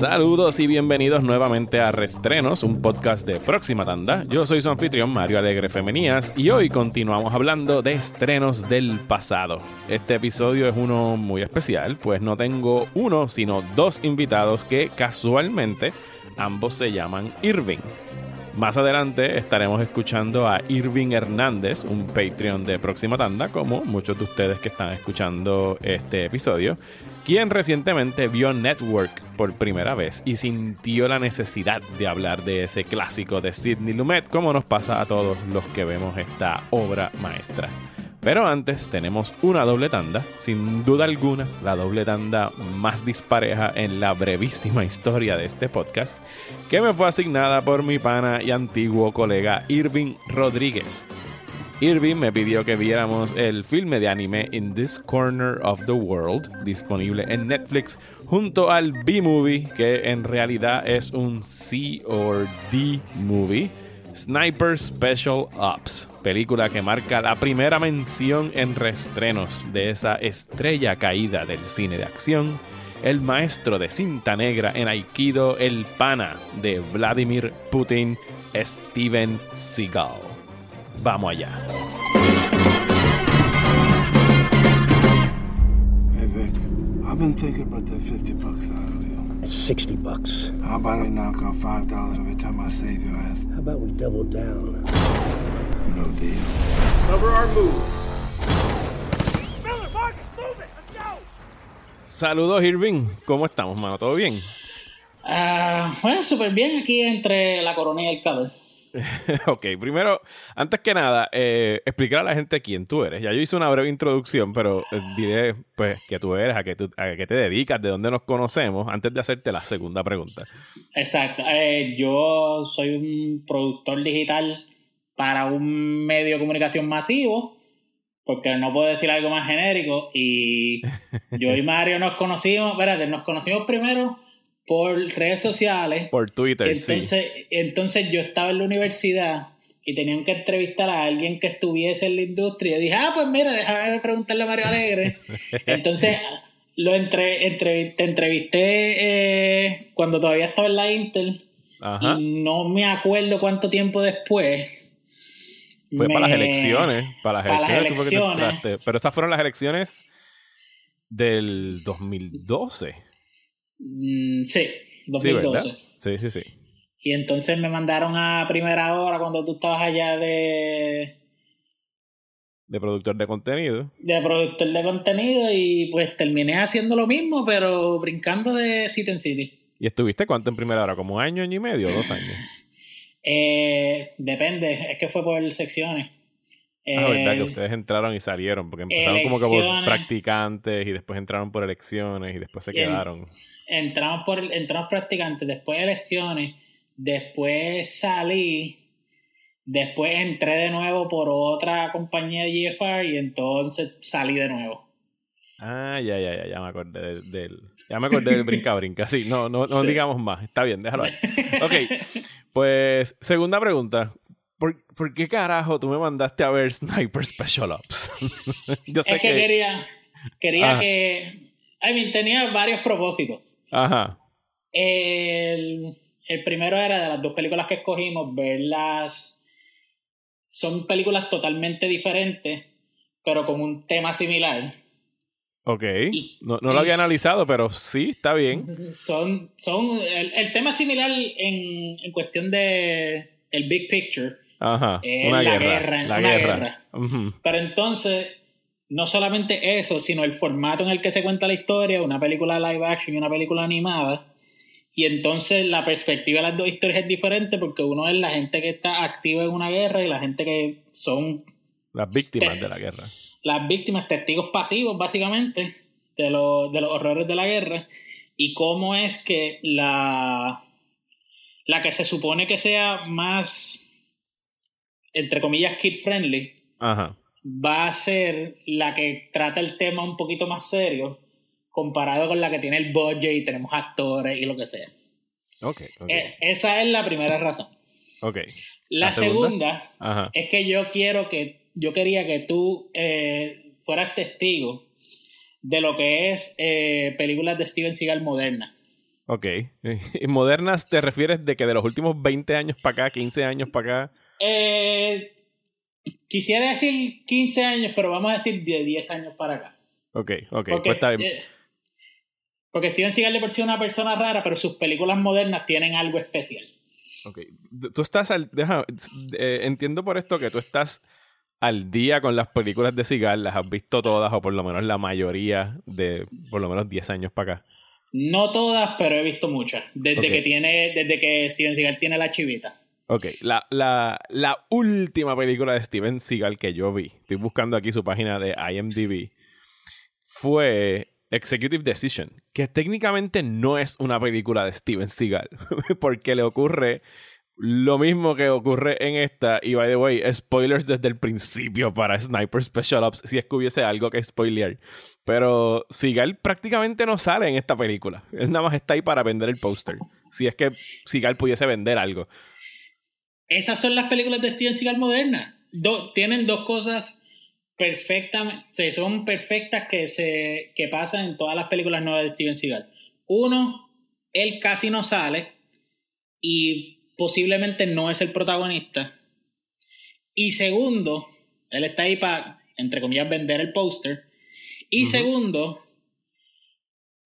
Saludos y bienvenidos nuevamente a Restrenos, un podcast de próxima tanda. Yo soy su anfitrión Mario Alegre Femenías y hoy continuamos hablando de estrenos del pasado. Este episodio es uno muy especial, pues no tengo uno, sino dos invitados que casualmente ambos se llaman Irving. Más adelante estaremos escuchando a Irving Hernández, un Patreon de próxima tanda, como muchos de ustedes que están escuchando este episodio quien recientemente vio Network por primera vez y sintió la necesidad de hablar de ese clásico de Sidney Lumet, como nos pasa a todos los que vemos esta obra maestra. Pero antes tenemos una doble tanda, sin duda alguna la doble tanda más dispareja en la brevísima historia de este podcast, que me fue asignada por mi pana y antiguo colega Irving Rodríguez, Irving me pidió que viéramos el filme de anime In This Corner of the World, disponible en Netflix, junto al B-Movie, que en realidad es un C or D movie, Sniper Special Ops, película que marca la primera mención en restrenos de esa estrella caída del cine de acción, el maestro de cinta negra en Aikido, el pana de Vladimir Putin, Steven Seagal. Vamos allá. Hey Vic, I've been thinking about that 50 bucks. That's 60 bucks. How about I knock off five dollars every time I save your ass? How about we double down? No deal. Cover our move. Saludos Irving, ¿cómo estamos, mano? ¿Todo bien? Ah, bueno, súper bien aquí entre la corona y el calor. ok, primero, antes que nada, eh, explicar a la gente quién tú eres. Ya yo hice una breve introducción, pero eh, diré pues que tú eres, a qué, a qué te dedicas, de dónde nos conocemos, antes de hacerte la segunda pregunta. Exacto. Eh, yo soy un productor digital para un medio de comunicación masivo, porque no puedo decir algo más genérico. Y yo y Mario nos conocimos, espérate, nos conocimos primero por redes sociales. Por Twitter, entonces, sí. Entonces yo estaba en la universidad y tenían que entrevistar a alguien que estuviese en la industria. Y dije, ah, pues mira, déjame preguntarle a Mario Alegre. entonces lo entre, entre, te entrevisté eh, cuando todavía estaba en la Intel. Ajá. Y no me acuerdo cuánto tiempo después. Fue me- para las elecciones. Para las para las elecciones, tú que te. Pero esas fueron las elecciones del 2012. Mm, sí, Sí, 2012. ¿verdad? Sí, sí, sí. y entonces me mandaron a primera hora cuando tú estabas allá de, De productor de contenido. de productor de contenido y pues terminé haciendo lo mismo, pero brincando de City en City. ¿Y estuviste cuánto en primera hora? ¿Como un año, año y medio o dos años? Eh, depende, es que fue por secciones. Ah, verdad que Eh, ustedes entraron y salieron, porque empezaron como que por practicantes y después entraron por elecciones y después se Bien. quedaron. Entramos por entramos practicantes, después elecciones, después salí, después entré de nuevo por otra compañía de GFR y entonces salí de nuevo. Ah, ya, ya, ya, ya me acordé del, del- ya me acordé del brinca brinca. Sí, no, no, no Sí. digamos más. Está bien, déjalo ahí. Ok, pues segunda pregunta. ¿Por, por qué carajo tú me mandaste a ver Sniper Special Ops? Yo sé Es que, que... quería, quería Ah. que. I mean, tenía varios propósitos. Ajá. El, el primero era de las dos películas que escogimos, verlas. Son películas totalmente diferentes, pero con un tema similar. Ok. Y- No, no lo había analizado, pero sí, está bien. Son, son el, el tema similar en, en cuestión de el big picture, Ajá. Es una la guerra. guerra, La una guerra. pero entonces no solamente eso, sino el formato en el que se cuenta la historia, una película live action y una película animada. Y entonces la perspectiva de las dos historias es diferente porque uno es la gente que está activa en una guerra y la gente que son Las víctimas de la guerra. las víctimas, testigos pasivos básicamente de, lo- de los horrores de la guerra y cómo es que la, la que se supone que sea más, entre comillas, kid friendly, Ajá. Va a ser la que trata el tema un poquito más serio comparado con la que tiene el budget y tenemos actores y lo que sea. Ok, ok. Eh, esa es la primera razón. ok. La, ¿La segunda? es que yo quiero que yo quería que tú eh, fueras testigo de lo que es eh, películas de Steven Seagal modernas. Ok. ¿Y modernas te refieres de que de los últimos 20 años para acá, 15 años para acá? Eh, quisiera decir 15 años, pero vamos a decir de 10 años para acá. Ok, ok. Porque, pues está bien. eh, porque Steven Seagal de por sí es una persona rara, pero sus películas modernas tienen algo especial. Ok. Tú estás al. Deja, eh, entiendo por esto que tú estás al día con las películas de Seagal, las has visto todas, o por lo menos la mayoría de por lo menos 10 años para acá. No todas, pero he visto muchas. Desde que tiene, desde que Steven Seagal tiene la chivita. Ok, la, la, la última película de Steven Seagal que yo vi, estoy buscando aquí su página de IMDb, fue Executive Decision, que técnicamente no es una película de Steven Seagal, porque le ocurre lo mismo que ocurre en esta, y by the way, spoilers desde el principio para Sniper Special Ops, si es que hubiese algo que spoilear. Pero Seagal prácticamente no sale en esta película, él nada más está ahí para vender el póster, si es que Seagal pudiese vender algo. Esas son las películas de Steven Seagal modernas. Do- tienen dos cosas perfectamente, son perfectas que se que pasan en todas las películas nuevas de Steven Seagal. Uno, él casi no sale y posiblemente no es el protagonista. Y segundo, él está ahí para, entre comillas, vender el póster. Y segundo,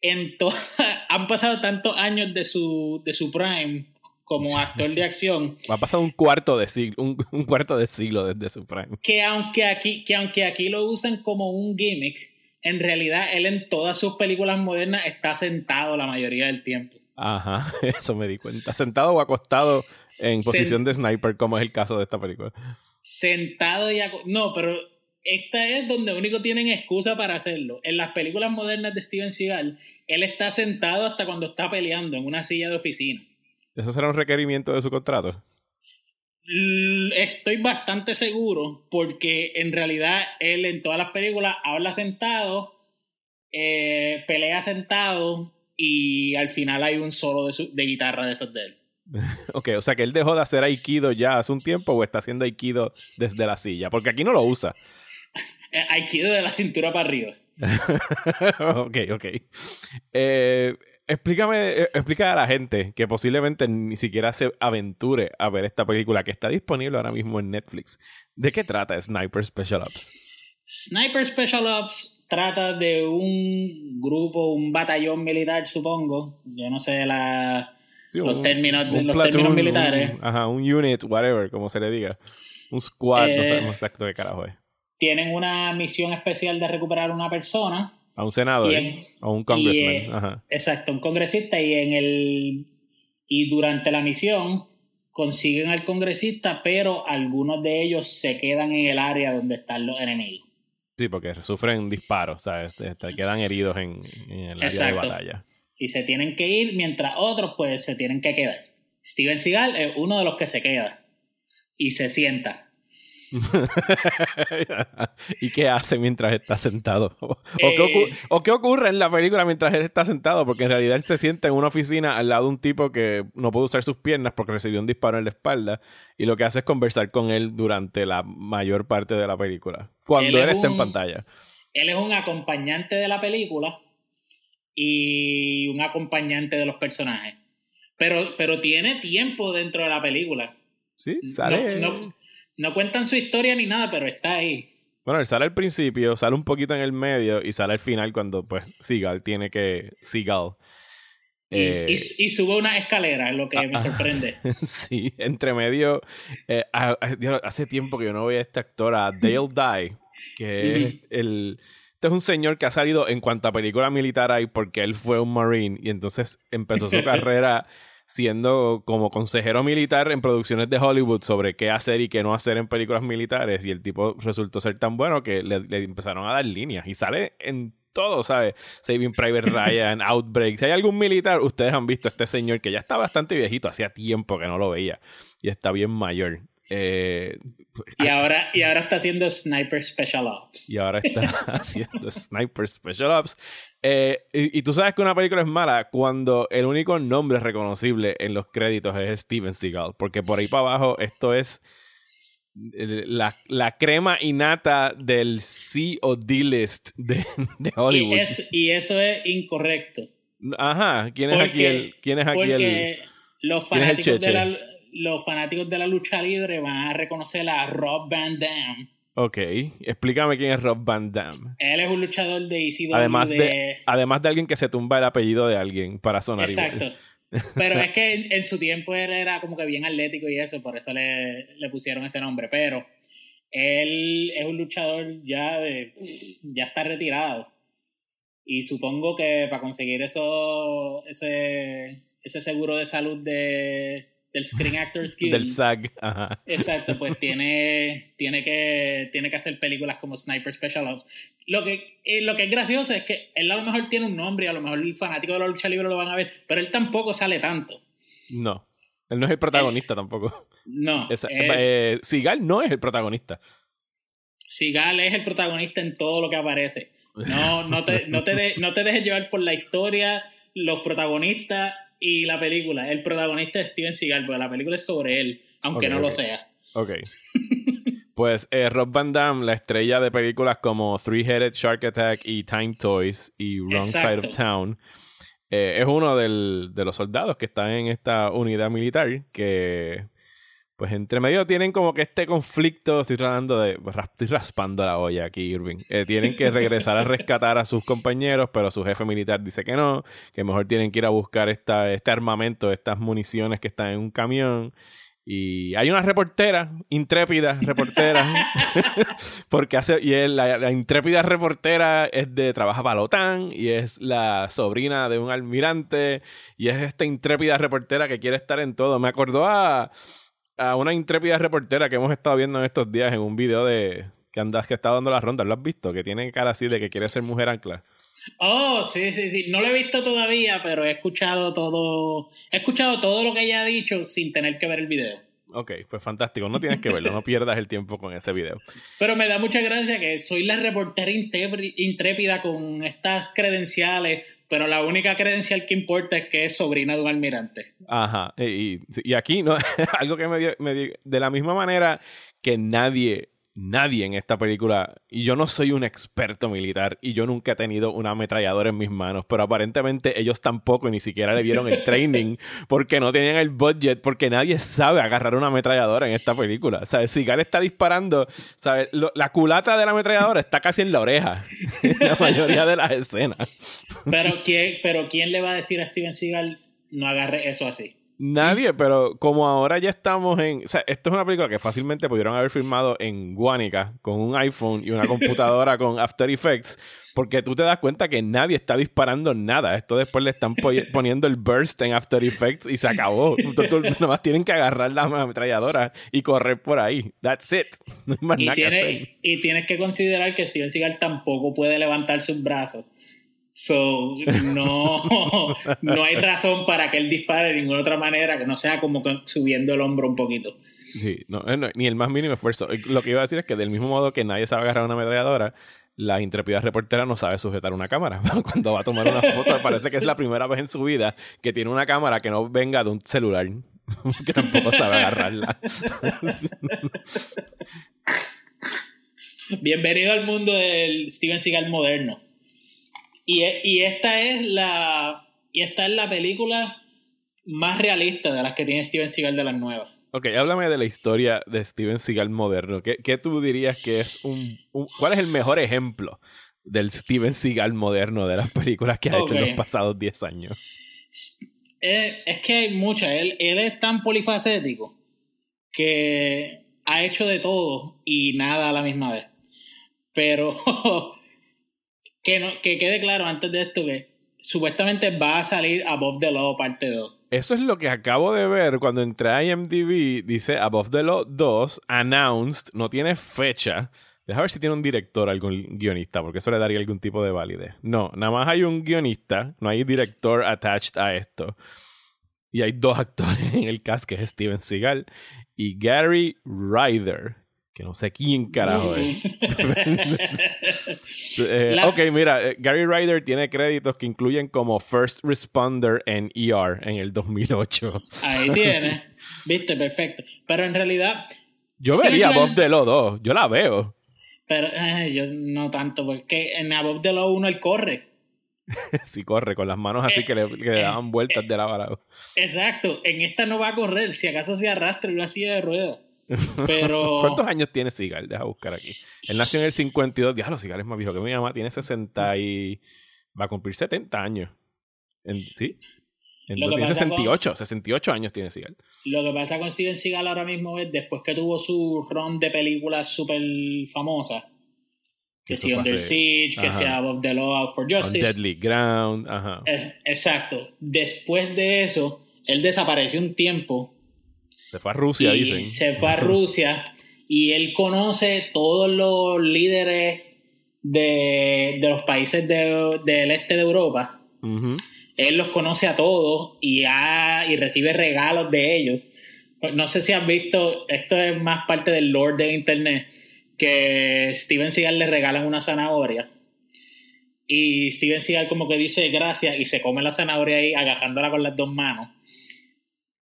en han pasado tantos años de su, de su prime como actor de acción Ha pasado un cuarto de siglo, un, un cuarto de siglo desde su prime. que aunque aquí, que aunque aquí lo usan como un gimmick, en realidad él en todas sus películas modernas está sentado la mayoría del tiempo. Ajá, eso me di cuenta. Sentado o acostado en posición de sniper, como es el caso de esta película. Sentado y aco- No, pero esta es donde único tienen excusa para hacerlo. En las películas modernas de Steven Seagal, él está sentado hasta cuando está peleando en una silla de oficina. ¿Eso será un requerimiento de su contrato? Estoy bastante seguro porque en realidad él en todas las películas habla sentado, eh, pelea sentado y al final hay un solo de, su- de guitarra de esos de él. Ok, o sea que él dejó de hacer Aikido ya hace un tiempo o está haciendo Aikido desde la silla, porque aquí no lo usa. Aikido de la cintura para arriba. ok, ok. Eh, explícame, eh, explica a la gente que posiblemente ni siquiera se aventure a ver esta película que está disponible ahora mismo en Netflix. ¿De qué trata Sniper Special Ops? Sniper Special Ops trata de un grupo, un batallón militar, supongo. Yo no sé la, Sí, los un- términos, un los platoon, términos militares. un- ajá, un unit, whatever, como se le diga. Un squad, no Eh, sabemos exacto qué carajo es. Tienen una misión especial de recuperar una persona. A un senador, y en- a un congressman. eh, ajá. Exacto, un congresista y en el y durante la misión consiguen al congresista, pero algunos de ellos se quedan en el área donde están los enemigos. Sí, porque sufren disparos, ¿sabes? Te- te quedan heridos en, en el área de batalla. Y se tienen que ir mientras otros pues se tienen que quedar. Steven Seagal es uno de los que se queda y se sienta. ¿Y qué hace mientras está sentado? ¿O, Eh, qué o qué ocurre en la película mientras él está sentado? Porque en realidad él se sienta en una oficina al lado de un tipo que no puede usar sus piernas porque recibió un disparo en la espalda y lo que hace es conversar con él durante la mayor parte de la película. Cuando Él él, es está en pantalla. Él es un acompañante de la película y un acompañante de los personajes. Pero, pero tiene tiempo dentro de la película. Sí, sale. No, no- no cuentan su historia ni nada, pero está ahí. Bueno, él sale al principio, sale un poquito en el medio y sale al final cuando pues Seagal tiene que... Seagal. Y, eh, y- y sube una escalera, es lo que me ah, sorprende. sí, entre medio. eh, ah, ah, hace tiempo que yo no veía a este actor, a Dale Dye, que es el. Este es un señor que ha salido en cuanta película militar hay porque él fue un Marine y entonces empezó su carrera siendo como consejero militar en producciones de Hollywood sobre qué hacer y qué no hacer en películas militares y el tipo resultó ser tan bueno que le, le empezaron a dar líneas y sale en todo, ¿sabes? Saving Private Ryan, Outbreak. Si hay algún militar, ustedes han visto a este señor que ya está bastante viejito, hacía tiempo que no lo veía y está bien mayor. Eh, Y ahora, y ahora está haciendo Sniper Special Ops. y ahora está haciendo Sniper Special Ops. Eh, y, y tú sabes que una película es mala cuando el único nombre reconocible en los créditos es Steven Seagal, porque por ahí para abajo esto es eh, la, la crema innata del C o D list de, de Y, Hollywood. es- y eso es incorrecto. Ajá, ¿quién es aquí el quién es aquí el los ¿Quién es el fanáticos, de la, los fanáticos de la lucha libre van a reconocer a Rob Van Dam. Ok, explícame quién es Rob Van Damme. Él es un luchador de ECW. Además de, de además de alguien que se tumba el apellido de alguien para sonar Exacto. igual. Pero es que en, en su tiempo él era como que bien atlético y eso, por eso le, le pusieron ese nombre. Pero él es un luchador ya de. ya está retirado. Y supongo que para conseguir eso, ese, ese seguro de salud de, del Screen Actors Guild. Del SAG. Ajá. Exacto, pues tiene, tiene, que, tiene que hacer películas como Sniper Special Ops. Lo que, eh, lo que es gracioso es que él a lo mejor tiene un nombre y a lo mejor el fanático de la lucha libre lo van a ver, pero él tampoco sale tanto. No. Él no es el protagonista tampoco. No, Esa- él- eh, Seagal no es el protagonista. Seagal es el protagonista en todo lo que aparece. No, no te, no te, de- no te dejes llevar por la historia, los protagonistas y la película. El protagonista es Steven Seagal, porque la película es sobre él, aunque no lo sea. Ok. Pues eh, Rob Van Damme, la estrella de películas como Three-Headed Shark Attack y Time Toys y Wrong Side of. Town, eh, es uno del- de los soldados que están en esta unidad militar que, pues entre medio tienen como que este conflicto, estoy tratando de, pues, estoy raspando la olla aquí, Irving. Eh, tienen que regresar a rescatar a sus compañeros, pero su jefe militar dice que no, que mejor tienen que ir a buscar esta, este armamento, estas municiones que están en un camión. Y hay una reportera, intrépida reportera, porque hace, y él- la, la intrépida reportera es de, trabaja para la OTAN y es la sobrina de un almirante y es esta intrépida reportera que quiere estar en todo. Me acordó a, a una intrépida reportera que hemos estado viendo en estos días en un video de que andas que está dando las rondas, ¿lo has visto? Que tiene cara así de que quiere ser mujer ancla. Oh, sí, sí, sí. No lo he visto todavía, pero he escuchado todo. He escuchado todo lo que ella ha dicho sin tener que ver el video. Ok, pues fantástico. No tienes que verlo, no pierdas el tiempo con ese video. Pero me da mucha gracia que soy la reportera intrépida con estas credenciales, pero la única credencial que importa es que es sobrina de un almirante. Ajá. Y, y- aquí, ¿no? algo que me dio, me dio- De la misma manera que nadie, nadie en esta película. Y yo no soy un experto militar y yo nunca he tenido una ametralladora en mis manos, pero aparentemente ellos tampoco y ni siquiera le dieron el training porque no tenían el budget, porque nadie sabe agarrar una ametralladora en esta película. ¿Sabes? Sigal está disparando, ¿sabes? Lo- la culata de la ametralladora está casi en la oreja en la mayoría de las escenas. Pero ¿quién, pero ¿quién le va a decir a Steven Seagal no agarre eso así? Nadie, pero como ahora ya estamos en. O sea, esto es una película que fácilmente pudieron haber filmado en Guánica con un iPhone y una computadora con After Effects, porque tú te das cuenta que nadie está disparando nada. Esto después le están po- poniendo el burst en After Effects y se acabó. Tú- Nomás tienen que agarrar la ametralladora y correr por ahí. That's it. No hay más Y, nada que hacer. y tienes que considerar que Steven Seagal tampoco puede levantar sus brazos. So, no, no hay razón para que él dispare de ninguna otra manera que no sea como subiendo el hombro un poquito. Sí, no, eh, no, ni el más mínimo esfuerzo. Eh, Lo que iba a decir es que del mismo modo que nadie sabe agarrar una ametralladora, la intrépida reportera no sabe sujetar una cámara. Cuando va a tomar una foto, parece que es la primera vez en su vida que tiene una cámara que no venga de un celular. que tampoco sabe agarrarla. Bienvenido al mundo del Steven Seagal moderno. Y, e- y esta es la y esta es la película más realista de las que tiene Steven Seagal de las nuevas. ok, háblame de la historia de Steven Seagal moderno. ¿Qué, qué tú dirías que es un, un- ¿Cuál es el mejor ejemplo del Steven Seagal moderno de las películas que ha hecho en los pasados 10 años? Eh, es que hay muchas. Él, él es tan polifacético que ha hecho de todo y nada a la misma vez. Pero que, no, que quede claro antes de esto que supuestamente va a salir Above the Law parte 2. Eso es lo que acabo de ver cuando entré a IMDb. Dice Above the Law 2, announced, no tiene fecha. Deja ver si tiene un director, algún guionista, porque eso le daría algún tipo de validez. No, nada más hay un guionista, no hay director attached a esto. Y hay dos actores en el cast, que es Steven Seagal y Gary Ryder, que no sé quién carajo es. Eh, Ok, mira, eh, Gary Ryder tiene créditos que incluyen como First Responder en ER en el 2008. Ahí tienes. Viste, perfecto. Pero en realidad, Yo vería Bob de los dos, yo la veo. pero eh, yo no tanto, porque en Above the Law 1 él corre. sí, corre con las manos así Eh, que le, que le daban vueltas de lado a lado. Exacto, en esta no va a correr, si acaso se arrastra en una silla de ruedas. Pero. ¿Cuántos años tiene Seagal? Deja buscar aquí. Él nació en el 52. Diablo, Seagal es más viejo que mi mamá. Tiene 60 y... Va a cumplir 70 años. En- ¿Sí? En- Lo que tiene pasa con- 68. 68 años tiene Seagal. Lo que pasa con Steven Seagal ahora mismo es después que tuvo su ron de películas súper famosas, que si Under Siege, que sea Above the Law, for On Justice. Deadly Ground. Ajá. Es- exacto. Después de eso, él desapareció un tiempo Se fue a Rusia, y dicen. se fue a Rusia y él conoce todos los líderes de, de los países de- del este de Europa. Él los conoce a todos y, ha- y recibe regalos de ellos. No sé si has visto, esto es más parte del lore de internet, que Steven Seagal le regalan una zanahoria y Steven Seagal como que dice gracias y se come la zanahoria ahí agajándola con las dos manos.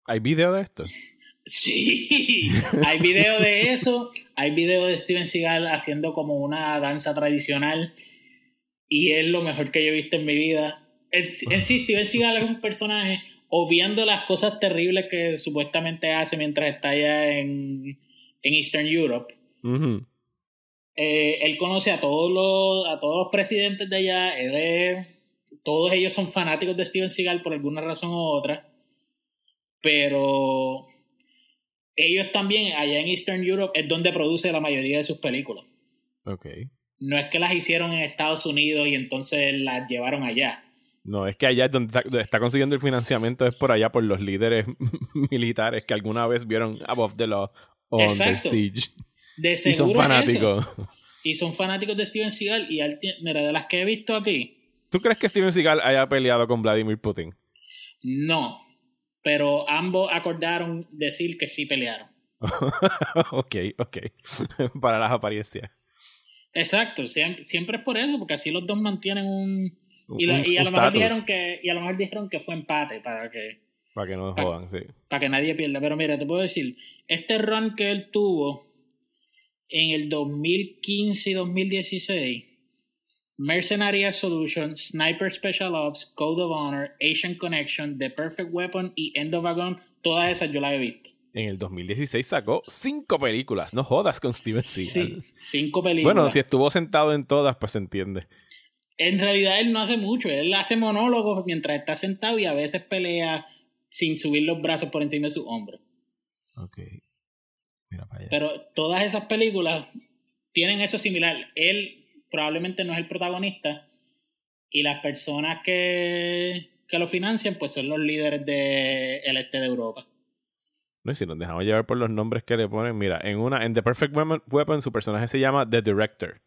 ¿Hay video de esto? Sí, hay video de eso, hay video de Steven Seagal haciendo como una danza tradicional y es lo mejor que yo he visto en mi vida. En, en sí, Steven Seagal es un personaje obviando las cosas terribles que supuestamente hace mientras está allá en, en Eastern Europe. Eh, él conoce a todos los a todos los presidentes de allá, él es- todos ellos son fanáticos de Steven Seagal por alguna razón u otra, pero ellos también allá en Eastern Europe es donde produce la mayoría de sus películas. Ok. No es que las hicieron en Estados Unidos y entonces las llevaron allá. No, es que allá es donde está, donde está consiguiendo el financiamiento, es por allá por los líderes militares que alguna vez vieron Above the Law o Under. Siege. De Y son eso. fanáticos. Y son fanáticos de Steven Seagal y tie- mira, de las que he visto aquí, ¿Tú crees que Steven Seagal haya peleado con Vladimir Putin? no. Pero ambos acordaron decir que sí pelearon. ok, ok. Para las apariencias. Exacto, siempre, siempre es por eso, porque así los dos mantienen un... Y, lo- Un- y a un lo mejor status, dijeron que, y a lo mejor dijeron que fue empate para que, Para que no Pa- jodan, sí. para que nadie pierda. Pero mira, te puedo decir, este run que él tuvo en el 2015 y 2016, Mercenary Solution, Sniper Special Ops, Code of Honor, Asian Connection, The Perfect Weapon y End of a Gun, todas esas yo las he visto. En el 2016 sacó cinco películas. No jodas con Steven Seagal. Sí, cinco películas. Bueno, si estuvo sentado en todas, pues se entiende. En realidad él no hace mucho, él hace monólogos mientras está sentado y a veces pelea sin subir los brazos por encima de su hombro. Ok. Mira para allá. Pero todas esas películas tienen eso similar. Él probablemente no es el protagonista y las personas que, que lo financian pues son los líderes del este de Europa. No, y si nos dejamos llevar por los nombres que le ponen, mira, en una, en The Perfect Weapon, su personaje se llama The Director.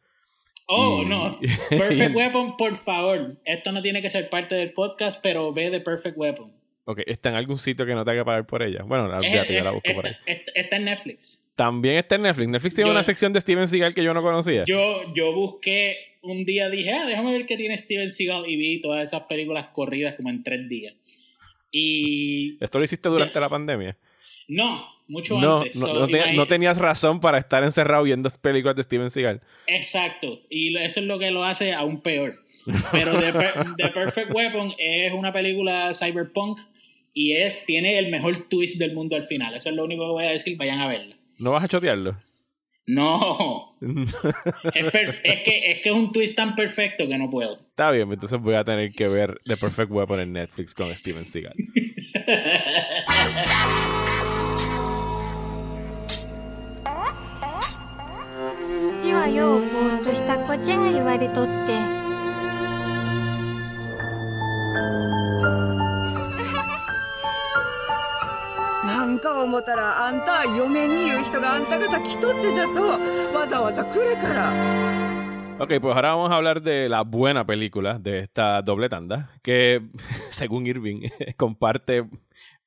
Oh, Y- no. Perfect Weapon, por favor. Esto no tiene que ser parte del podcast, pero ve de Perfect Weapon. Ok, ¿está en algún sitio que no tenga que pagar por ella? Bueno, Es- olvídate, yo la es- busco por ahí. está en Netflix. También está en Netflix. Netflix tiene Yo- una sección de Steven Seagal que yo no conocía. Yo, yo busqué un día, dije, ah, déjame ver qué tiene Steven Seagal y vi todas esas películas corridas como en tres días. Y ¿Esto lo hiciste durante la pandemia? no, mucho No, antes. no, So, no, te- imagi- no tenías razón para estar encerrado viendo películas de Steven Seagal. Exacto, y eso es lo que lo hace aún peor. Pero The, The Perfect Weapon es una película cyberpunk y es tiene el mejor twist del mundo al final. Eso es lo único que voy a decir, vayan a verla. ¿No vas a chotearlo? No, es, que, es que es un twist tan perfecto que no puedo. Está bien, entonces voy a tener que ver The Perfect Weapon en Netflix con Steven Seagal. なんか思ったらあんた嫁に言う人があんた方来とってじゃとわざわざ来るから Ok, pues ahora vamos a hablar de la buena película de esta doble tanda, que según Irving comparte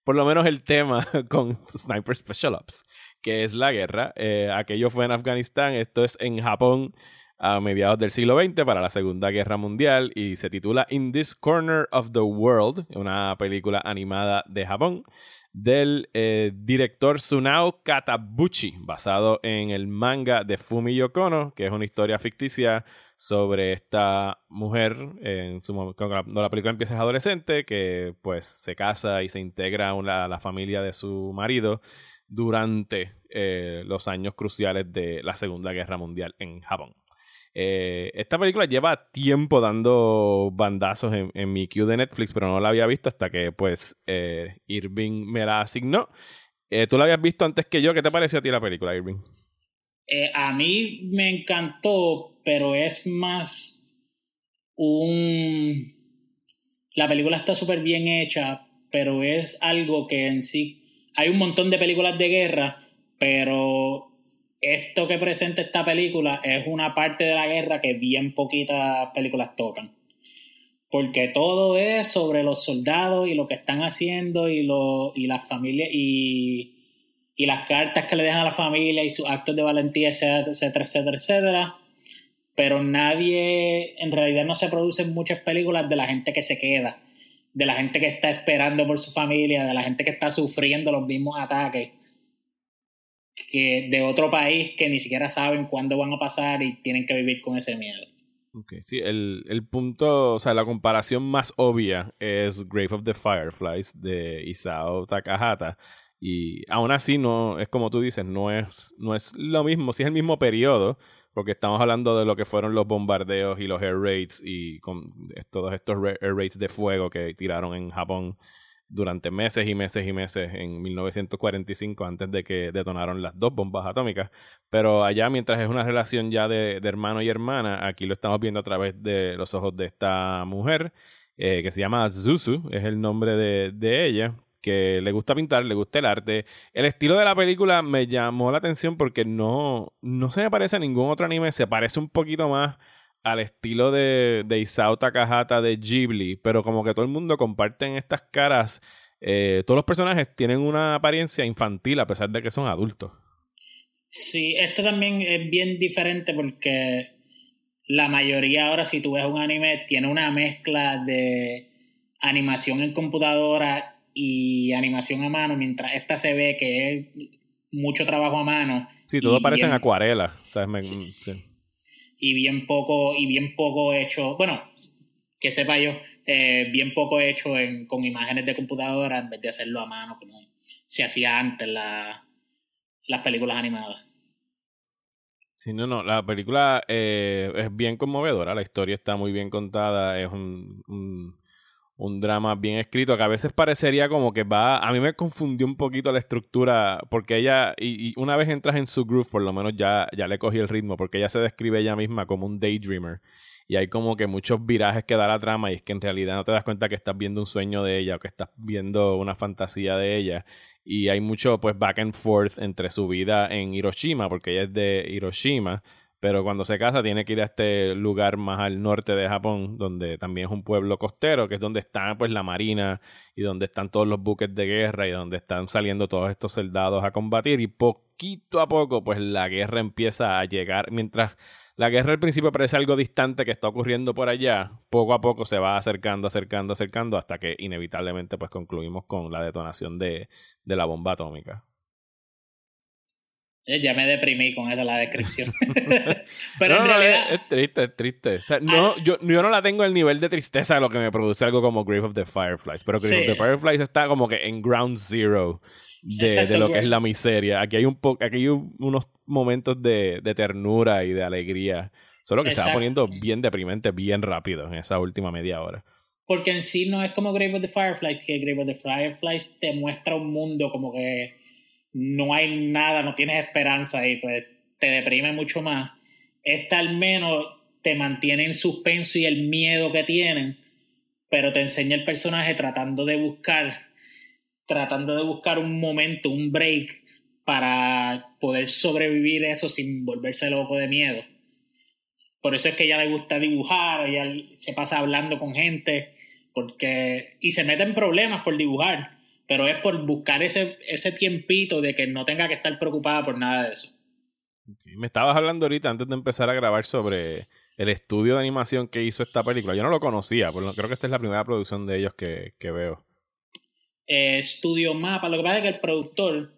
por lo menos el tema con Sniper Special Ops, que es la guerra. Eh, aquello fue en Afganistán, esto es en Japón. a mediados del siglo XX para la Segunda Guerra Mundial y se titula In This Corner of the World, una película animada de Japón del eh, director Tsunao Katabuchi, basado en el manga de Fumi Yokono, que es una historia ficticia sobre esta mujer en su, cuando la película empieza es adolescente, que pues se casa y se integra a la familia de su marido durante eh, los años cruciales de la Segunda Guerra Mundial en Japón. Eh, esta película lleva tiempo dando bandazos en, mi queue de Netflix, pero no la había visto hasta que pues eh, Irving me la asignó. Eh, ¿Tú la habías visto antes que yo? ¿Qué te pareció a ti la película, Irving? a mí me encantó, pero es más un... La película está súper bien hecha, pero es algo que en sí... Hay un montón de películas de guerra, pero esto que presenta esta película es una parte de la guerra que bien poquitas películas tocan. Porque todo es sobre los soldados y lo que están haciendo y, lo, y las familias y, y las cartas que le dejan a la familia y sus actos de valentía, etcétera, etcétera, etcétera. Pero nadie, en realidad no se producen muchas películas de la gente que se queda, de la gente que está esperando por su familia, de la gente que está sufriendo los mismos ataques que de otro país que ni siquiera saben cuándo van a pasar y tienen que vivir con ese miedo. Ok, sí, el, el punto, o sea, la comparación más obvia es Grave of the Fireflies de Isao Takahata. Y aún así, no, es como tú dices, no es, no es lo mismo, sí es el mismo periodo, porque estamos hablando de lo que fueron los bombardeos y los air raids y con todos estos air raids de fuego que tiraron en Japón durante meses y meses y meses en 1945 antes de que detonaron las dos bombas atómicas. Pero allá, mientras es una relación ya de, hermano y hermana, aquí lo estamos viendo a través de los ojos de esta mujer, eh, que se llama Zuzu, es el nombre de, de ella, que le gusta pintar, le gusta el arte. El estilo de la película me llamó la atención porque no, no se me parece a ningún otro anime, se parece un poquito más al estilo de, de Isao Takahata de Ghibli, pero como que todo el mundo comparten estas caras. Eh, todos los personajes tienen una apariencia infantil a pesar de que son adultos. Sí, esto también es bien diferente porque la mayoría ahora, si tú ves un anime, tiene una mezcla de animación en computadora y animación a mano, mientras esta se ve que es mucho trabajo a mano. Sí, todo parece en acuarela. sí y bien poco, y bien poco hecho, bueno, que sepa yo, eh, bien poco hecho en, con imágenes de computadora en vez de hacerlo a mano como se hacía antes la, las películas animadas. Sí, no, no, la película eh, es bien conmovedora, la historia está muy bien contada, es un, un drama bien escrito que a veces parecería como que va. A mí me confundió un poquito la estructura porque ella, y, una vez entras en su groove, por lo menos ya, ya le cogí el ritmo, porque ella se describe ella misma como un daydreamer. Y hay como que muchos virajes que da la trama y es que en realidad no te das cuenta que estás viendo un sueño de ella o que estás viendo una fantasía de ella. Y hay mucho pues back and forth entre su vida en Hiroshima, porque ella es de Hiroshima, pero cuando se casa tiene que ir a este lugar más al norte de Japón, donde también es un pueblo costero, que es donde está pues la marina y donde están todos los buques de guerra y donde están saliendo todos estos soldados a combatir y poquito a poco pues la guerra empieza a llegar, mientras la guerra al principio parece algo distante que está ocurriendo por allá, poco a poco se va acercando, acercando, acercando hasta que inevitablemente pues concluimos con la detonación de, de la bomba atómica. Eh, ya me deprimí con esa la descripción. Pero en realidad. Es, triste, es triste. no, ah. yo, yo no la tengo el nivel de tristeza de lo que me produce algo como Grave of the Fireflies. Pero Grave of the Fireflies está como que en ground zero de, de lo que es la miseria. Aquí hay un po aquí hay unos momentos de, de, ternura y de alegría. Solo que se va poniendo bien deprimente bien rápido en esa última media hora. Porque en sí no es como Grave of the Fireflies, que Grave of the Fireflies te muestra un mundo como que no hay nada, no tienes esperanza y pues te deprime mucho más. Esta al menos te mantiene en suspenso y el miedo que tienen, pero te enseña el personaje tratando de buscar, tratando de buscar un momento, un break para poder sobrevivir eso sin volverse loco de miedo. Por eso es que ella le gusta dibujar, ella se pasa hablando con gente, porque y se mete en problemas por dibujar pero es por buscar ese, ese tiempito de que no tenga que estar preocupada por nada de eso. Me estabas hablando ahorita antes de empezar a grabar sobre el estudio de animación que hizo esta película. Yo no lo conocía, pero creo que esta es la primera producción de ellos que, que veo. Eh, Studio Mapa, lo que pasa es que el productor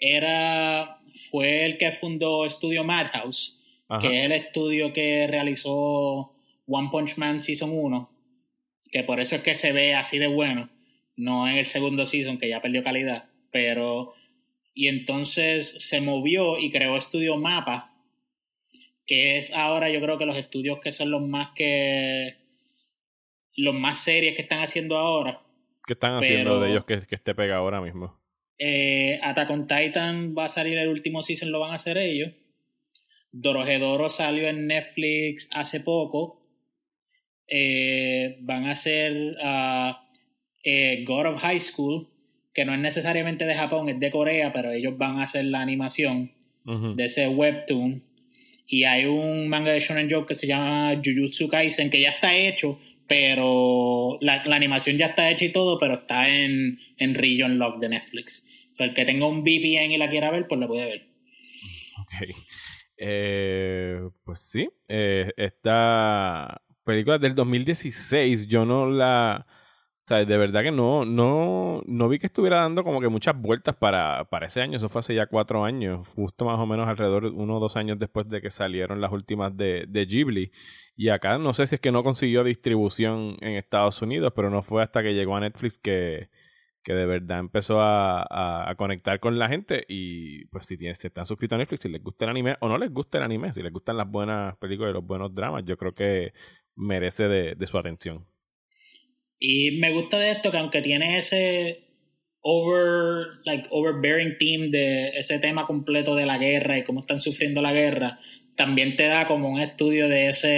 era fue el que fundó Studio Madhouse, Ajá. que es el estudio que realizó One Punch Man Season 1, que por eso es que se ve así de bueno, no en el segundo season que ya perdió calidad, pero y entonces se movió y creó Studio Mapa, que es ahora yo creo que los estudios que son los más que los más series que están haciendo ahora. ¿Qué están haciendo Pero- de ellos que, que esté pegado ahora mismo? Eh, Attack on Titan va a salir el último season, lo van a hacer ellos. Dorohedoro salió en Netflix hace poco. Eh, van a hacer ah, eh, God of High School, que no es necesariamente de Japón, es de Corea, pero ellos van a hacer la animación de ese webtoon. Y hay un manga de Shonen Jump que se llama Jujutsu Kaisen, que ya está hecho, pero la, la animación ya está hecha y todo, pero está en, en Region Lock de Netflix. O sea, el que tenga un VPN y la quiera ver, pues la puede ver. Ok. Eh, pues sí, eh, esta película del 2016 yo no la... O sea, de verdad que no, no, no vi que estuviera dando como que muchas vueltas para, para ese año. Eso fue hace ya cuatro años, justo más o menos alrededor, uno o dos años después de que salieron las últimas de, de Ghibli. Y acá no sé si es que no consiguió distribución en Estados Unidos, pero no fue hasta que llegó a Netflix que, que de verdad empezó a, a- a conectar con la gente. Y pues si, tienen, si están suscritos a Netflix, si les gusta el anime o no les gusta el anime, si les gustan las buenas películas y los buenos dramas, yo creo que merece de, de su atención. Y me gusta de esto que aunque tiene ese over, like, overbearing theme de ese tema completo de la guerra y cómo están sufriendo la guerra, también te da como un estudio de ese,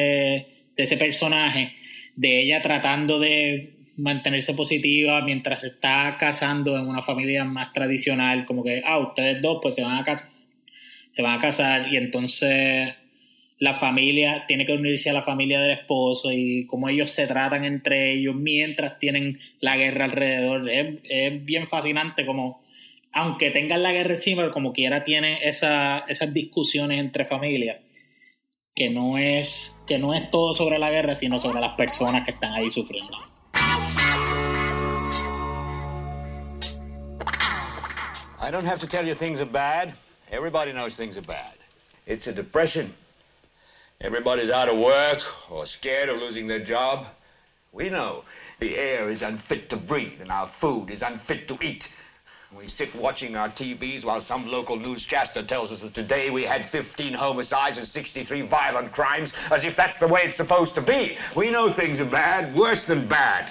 de ese personaje, de ella tratando de mantenerse positiva mientras se está casando en una familia más tradicional, como que, ah, ustedes dos pues se van a casar, se van a casar y entonces la familia tiene que unirse a la familia del esposo y cómo ellos se tratan entre ellos mientras tienen la guerra alrededor. Es, es bien fascinante como, aunque tengan la guerra encima, como quiera tiene esa, esas discusiones entre familias, que no, es, que no es todo sobre la guerra, sino sobre las personas que están ahí sufriendo. I don't have to tell you things are bad. Everybody knows things are bad. It's a depression. Everybody's out of work or scared of losing their job. We know the air is unfit to breathe and our food is unfit to eat. We sit watching our TVs while some local newscaster tells us that today we had 15 homicides and 63 violent crimes, as if that's the way it's supposed to be. We know things are bad, worse than bad.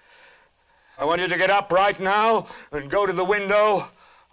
I want you to get up right now and go to the window,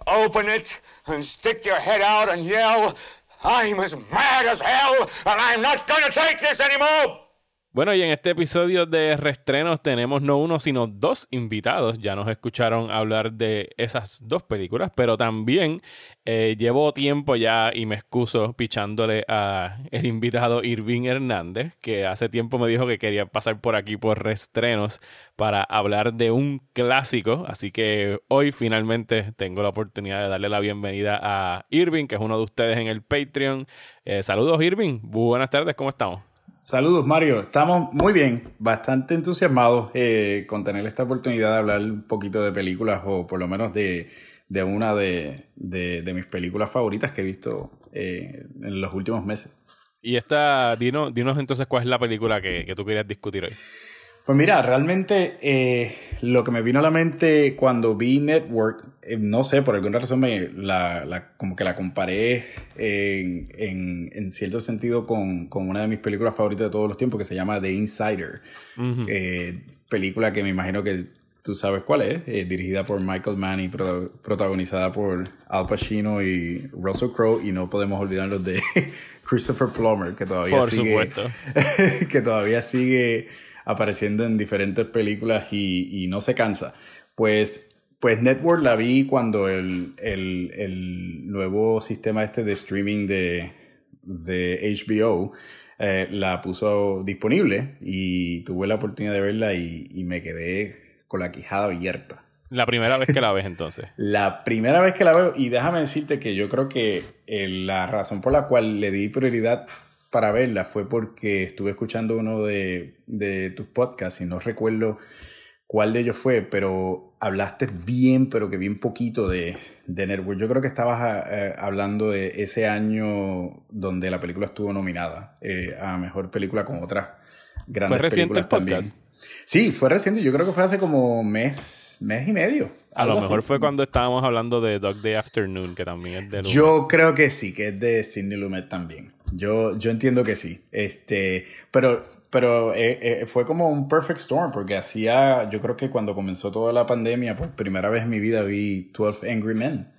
open it, and stick your head out and yell, I'm as mad as hell, and I'm not going to take this anymore! Bueno, y en este episodio de Restrenos tenemos no uno, sino dos invitados. Ya nos escucharon hablar de esas dos películas, pero también eh, llevo tiempo ya y me excuso pichándole a el invitado Irving Hernández, que hace tiempo me dijo que quería pasar por aquí por Restrenos para hablar de un clásico. Así que hoy finalmente tengo la oportunidad de darle la bienvenida a Irving, que es uno de ustedes en el Patreon. Eh, saludos, Irving. Buenas tardes, ¿cómo estamos? Saludos, Mario. Estamos muy bien, bastante entusiasmados eh, con tener esta oportunidad de hablar un poquito de películas o por lo menos de, de una de, de- mis películas favoritas que he visto eh, en los últimos meses. Y esta, dinos, dinos entonces cuál es la película que, que tú querías discutir hoy. Pues mira, realmente eh, lo que me vino a la mente cuando vi Network, eh, no sé, por alguna razón me la, la- como que la comparé en, en- en cierto sentido con, con una de mis películas favoritas de todos los tiempos que se llama The Insider. Eh, película que me imagino que tú sabes cuál es, dirigida por Michael Mann y pro- protagonizada por Al Pacino y Russell Crowe y no podemos olvidarnos de Christopher Plummer que todavía Por sigue supuesto. que todavía sigue apareciendo en diferentes películas y, y no se cansa. Pues, pues Network la vi cuando el, el, el nuevo sistema este de streaming de, de HBO eh, la puso disponible y tuve la oportunidad de verla y, y me quedé con la quijada abierta. La primera vez que la ves entonces. La primera vez que la veo, y déjame decirte que yo creo que eh, la razón por la cual le di prioridad para verla fue porque estuve escuchando uno de, de tus podcasts y no recuerdo cuál de ellos fue, pero hablaste bien, pero que bien poquito de, de Network. Yo creo que estabas eh, hablando de ese año donde la película estuvo nominada eh, a Mejor Película con otras grandes ¿Fue reciente el películas también. podcast? Sí, fue reciente. Yo creo que fue hace como mes, mes y medio. A lo mejor así. fue cuando estábamos hablando de Dog Day Afternoon, que también es de Lumet. Yo creo que sí, que es de Sidney Lumet también. Yo, yo entiendo que sí. Este, pero, pero eh, eh, fue como un perfect storm, porque hacía, yo creo que cuando comenzó toda la pandemia, por primera vez en mi vida vi 12 Angry Men.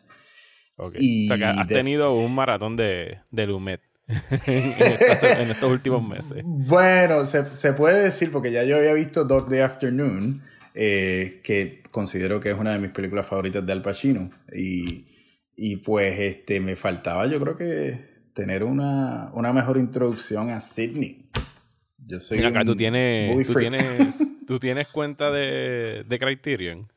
Ok. y o sea que has de- tenido un maratón de, de Lumet en estos últimos meses. Bueno, se, se puede decir, porque ya yo había visto Dog Day Afternoon, eh, que considero que es una de mis películas favoritas de Al Pacino. Y, y pues este, me faltaba, yo creo que tener una, una mejor introducción a Sidney. Yo soy Mira acá, tú tienes, tú tienes, tú tienes cuenta de, de Criterion.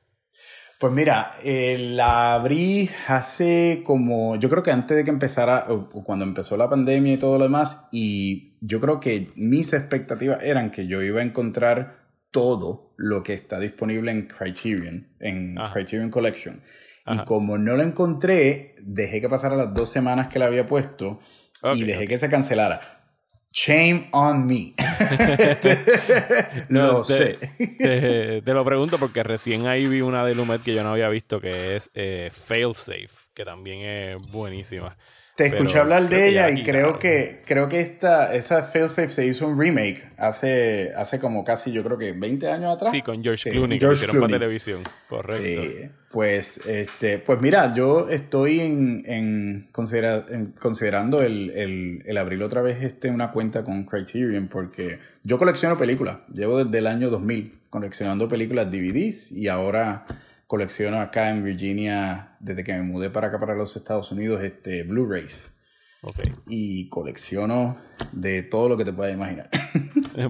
Pues mira, eh, la abrí hace como, yo creo que antes de que empezara, o, o cuando empezó la pandemia y todo lo demás, y yo creo que mis expectativas eran que yo iba a encontrar todo lo que está disponible en Criterion, en Ajá. Criterion Collection. Ajá. Y como no lo encontré, dejé que pasara las dos semanas que la había puesto Y dejé que se cancelara. Shame on me. No, lo te, sé. Te, te lo pregunto porque recién ahí vi una de Lumet que yo no había visto, que es eh, Failsafe, que también es buenísima. Te Pero escuché hablar de que ella la y creo que creo que esta esa Failsafe se hizo un remake hace hace como casi yo creo que 20 años atrás. Sí, con George Sí, Clooney, que lo George hicieron para televisión. Correcto. Sí, pues este pues mira, yo estoy en, en, considera- considerando el, el, el abrir otra vez este una cuenta con Criterion porque yo colecciono películas. Llevo desde el año 2000 coleccionando películas DVDs y ahora colecciono acá en Virginia desde que me mudé para acá para los Estados Unidos este Blu-rays Y colecciono de todo lo que te puedas imaginar.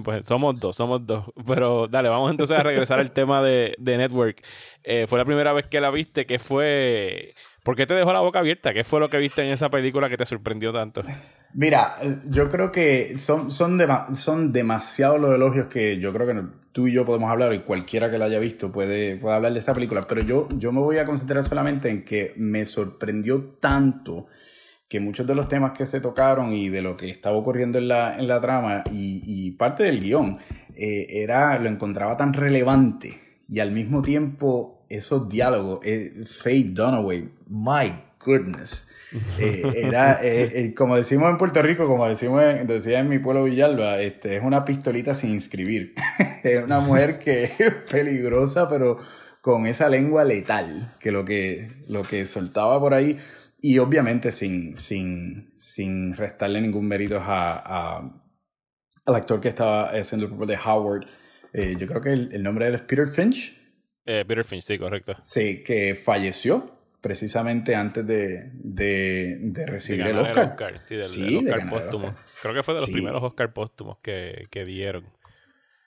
Pues somos dos, somos dos. Pero dale, vamos entonces a regresar al tema de, de Network. Eh, fue la primera vez que la viste, ¿qué fue? ¿Por qué te dejó la boca abierta? ¿Qué fue lo que viste en esa película que te sorprendió tanto? Mira, yo creo que son, son, son demasiados los elogios que yo creo que tú y yo podemos hablar y cualquiera que la haya visto puede, puede hablar de esta película, pero yo, yo me voy a concentrar solamente en que me sorprendió tanto que muchos de los temas que se tocaron y de lo que estaba ocurriendo en la, en la trama y, y parte del guion, eh, era, lo encontraba tan relevante y al mismo tiempo esos diálogos, eh, Faye Dunaway, my goodness. Eh, era, eh, eh, como decimos en Puerto Rico, como decimos en, decía en mi pueblo Villalba, este, es una pistolita sin inscribir. es una mujer que es peligrosa, pero con esa lengua letal, que lo que, lo que soltaba por ahí, y obviamente sin, sin, sin restarle ningún mérito a, a- al actor que estaba haciendo el papel de Howard. Eh, yo creo que el, el nombre de él es Peter Finch. Eh, Peter Finch, sí, correcto. Sí, que falleció precisamente antes de, de, de De recibir el Oscar. Sí, del, Sí, del de Oscar póstumo. Oscar. Creo que fue de los Sí. primeros Oscar póstumos que, que dieron.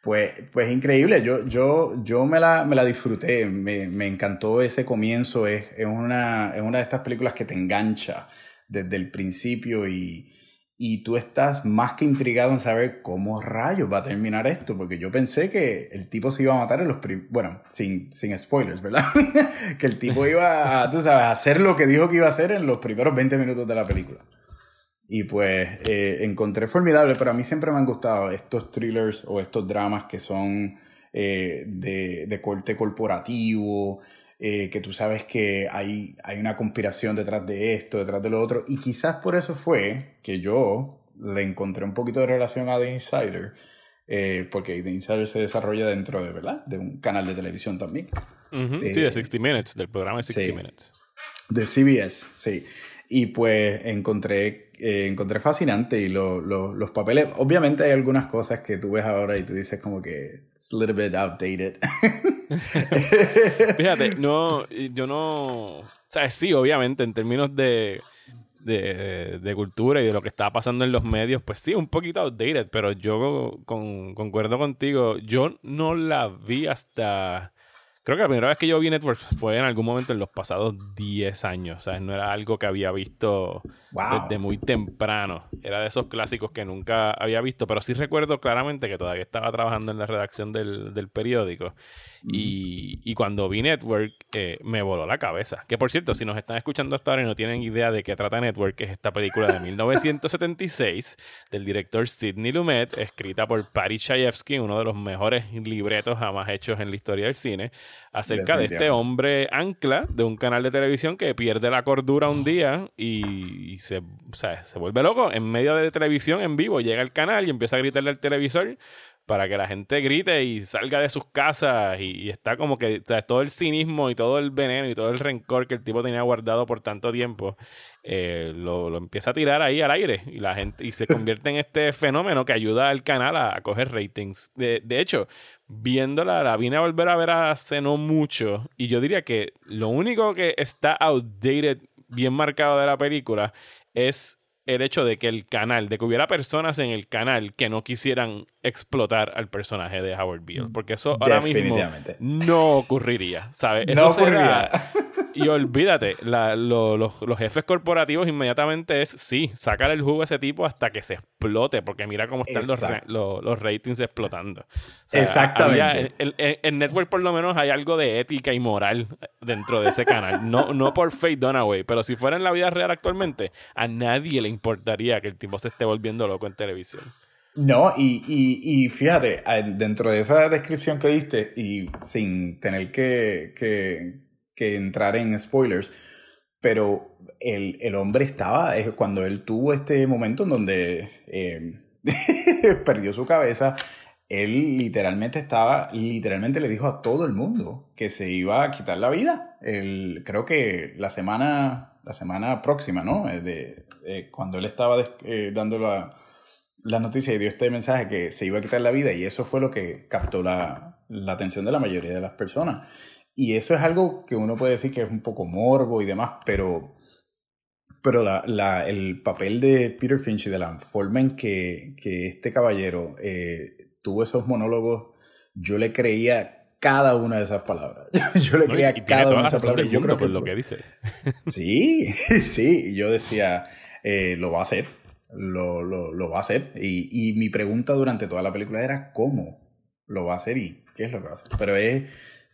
Pues, pues increíble, yo, yo, yo me, la, me la disfruté, me, me encantó ese comienzo, es, es, una, es una de estas películas que te engancha desde el principio y, y tú estás más que intrigado en saber cómo rayos va a terminar esto, porque yo pensé que el tipo se iba a matar en los primeros, bueno, sin, sin spoilers, ¿verdad? que el tipo iba a, tú sabes, a hacer lo que dijo que iba a hacer en los primeros 20 minutos de la película. Y pues eh, encontré formidable, pero a mí siempre me han gustado estos thrillers o estos dramas que son eh, de, de corte corporativo, eh, que tú sabes que hay, hay una conspiración detrás de esto, detrás de lo otro. Y quizás por eso fue que yo le encontré un poquito de relación a The Insider, porque The Insider se desarrolla dentro de, ¿verdad? De un canal de televisión también. Sí, de 60 Minutes, del programa de 60 sí. Minutes. De CBS, sí. Y pues encontré, eh, encontré fascinante y lo- lo- los papeles, obviamente hay algunas cosas que tú ves ahora y tú dices como que it's a little bit outdated. Fíjate, no, yo no. O sea, sí, obviamente, en términos de, de, cultura y de lo que está pasando en los medios, pues sí, un poquito outdated, pero yo con, concuerdo contigo. Yo no la vi hasta. Creo que la primera vez que yo vi Network fue en algún momento en los pasados 10 años. O sea, no era algo que había visto Wow. desde muy temprano. Era de esos clásicos que nunca había visto, pero sí recuerdo claramente que todavía estaba trabajando en la redacción del, del periódico. Y, y cuando vi Network, eh, me voló la cabeza. Que por cierto, si nos están escuchando hasta ahora y no tienen idea de qué trata Network, es esta película de 1976 del director Sidney Lumet, escrita por Patty Chayefsky, uno de los mejores libretos jamás hechos en la historia del cine, acerca de este hombre ancla de un canal de televisión que pierde la cordura un día y, y se, o sea, se vuelve loco en medio de televisión en vivo. Llega al canal y empieza a gritarle al televisor para que la gente grite y salga de sus casas y, y está como que, o sea, todo el cinismo y todo el veneno y todo el rencor que el tipo tenía guardado por tanto tiempo, eh, lo, lo empieza a tirar ahí al aire y la gente y se convierte en este fenómeno que ayuda al canal a, a coger ratings. De, de hecho, viéndola, la vine a volver a ver hace no mucho y yo diría que lo único que está outdated, bien marcado de la película, es el hecho de que el canal, de que hubiera personas en el canal que no quisieran explotar al personaje de Howard Beale, porque eso ahora mismo no ocurriría, ¿sabes? No será- ocurriría. Y olvídate, la- lo- los, los jefes corporativos inmediatamente es, sí, sacar el jugo a ese tipo hasta que se explote, porque mira cómo están los, los, los ratings explotando. O sea, Exactamente. en, Network por lo menos hay algo de ética y moral dentro de ese canal. No, no por Faye Dunaway, pero si fuera en la vida real actualmente, a nadie le importaría que el tipo se esté volviendo loco en televisión. No, y, y, y fíjate, dentro de esa descripción que diste, y sin tener que, que, que entrar en spoilers, pero el, el hombre estaba, eh, cuando él tuvo este momento en donde eh, perdió su cabeza, él literalmente estaba, literalmente le dijo a todo el mundo que se iba a quitar la vida. El, creo que la semana, la semana próxima, ¿no? Eh, De, eh, cuando él estaba des- eh, dando la, la noticia y dio este mensaje que se iba a quitar la vida y eso fue lo que captó la, la atención de la mayoría de las personas. Y eso es algo que uno puede decir que es un poco morbo y demás, pero, pero la, la- el papel de Peter Finch y de la forma en que, que este caballero eh, tuvo esos monólogos, yo le creía cada una de esas palabras. Yo le ¿no? Creía y tiene cada toda una de esas palabras. yo creo que lo que dice. Sí, sí. Yo decía, eh, lo va a hacer, lo, lo, lo va a hacer. Y, y mi pregunta durante toda la película era, ¿cómo lo va a hacer y qué es lo que va a hacer? Pero es,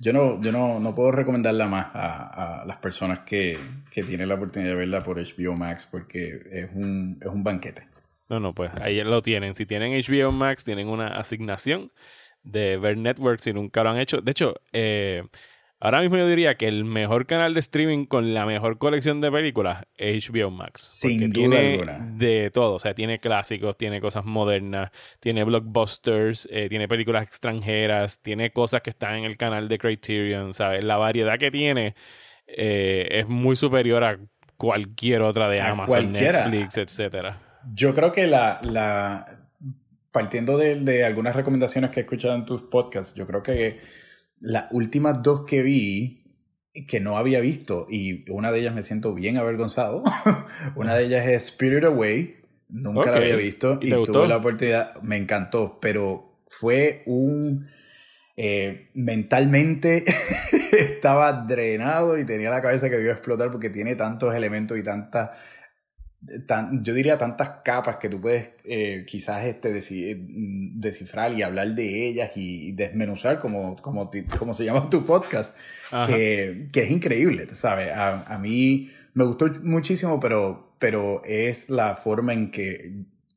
yo no, yo no, no puedo recomendarla más a, a las personas que, que tienen la oportunidad de verla por HBO Max porque es un, es un banquete. No, no, pues ahí lo tienen. Si tienen HBO Max, tienen una asignación de ver Network si nunca lo han hecho. De hecho, eh, ahora mismo yo diría que el mejor canal de streaming con la mejor colección de películas es HBO Max. Sin porque duda tiene alguna. de todo. O sea, tiene clásicos, tiene cosas modernas, tiene blockbusters, eh, tiene películas extranjeras, tiene cosas que están en el canal de Criterion, ¿sabes? La variedad que tiene eh, es muy superior a cualquier otra de Amazon, cualquiera. Netflix, etcétera. Yo creo que la, la partiendo de, de algunas recomendaciones que he escuchado en tus podcasts, yo creo que las últimas dos que vi que no había visto y una de ellas me siento bien avergonzado. una de ellas es Spirit Away, nunca la había visto ¿Y tuve la oportunidad, me encantó, pero fue un eh, mentalmente estaba drenado y tenía la cabeza que iba a explotar porque tiene tantos elementos y tantas tan- yo diría tantas capas que tú puedes eh, quizás este, mm, descifrar y hablar de ellas y desmenuzar como, como, como se llama tu podcast, que, que es increíble, ¿sabes? A, a mí me gustó muchísimo, pero, pero es la forma en que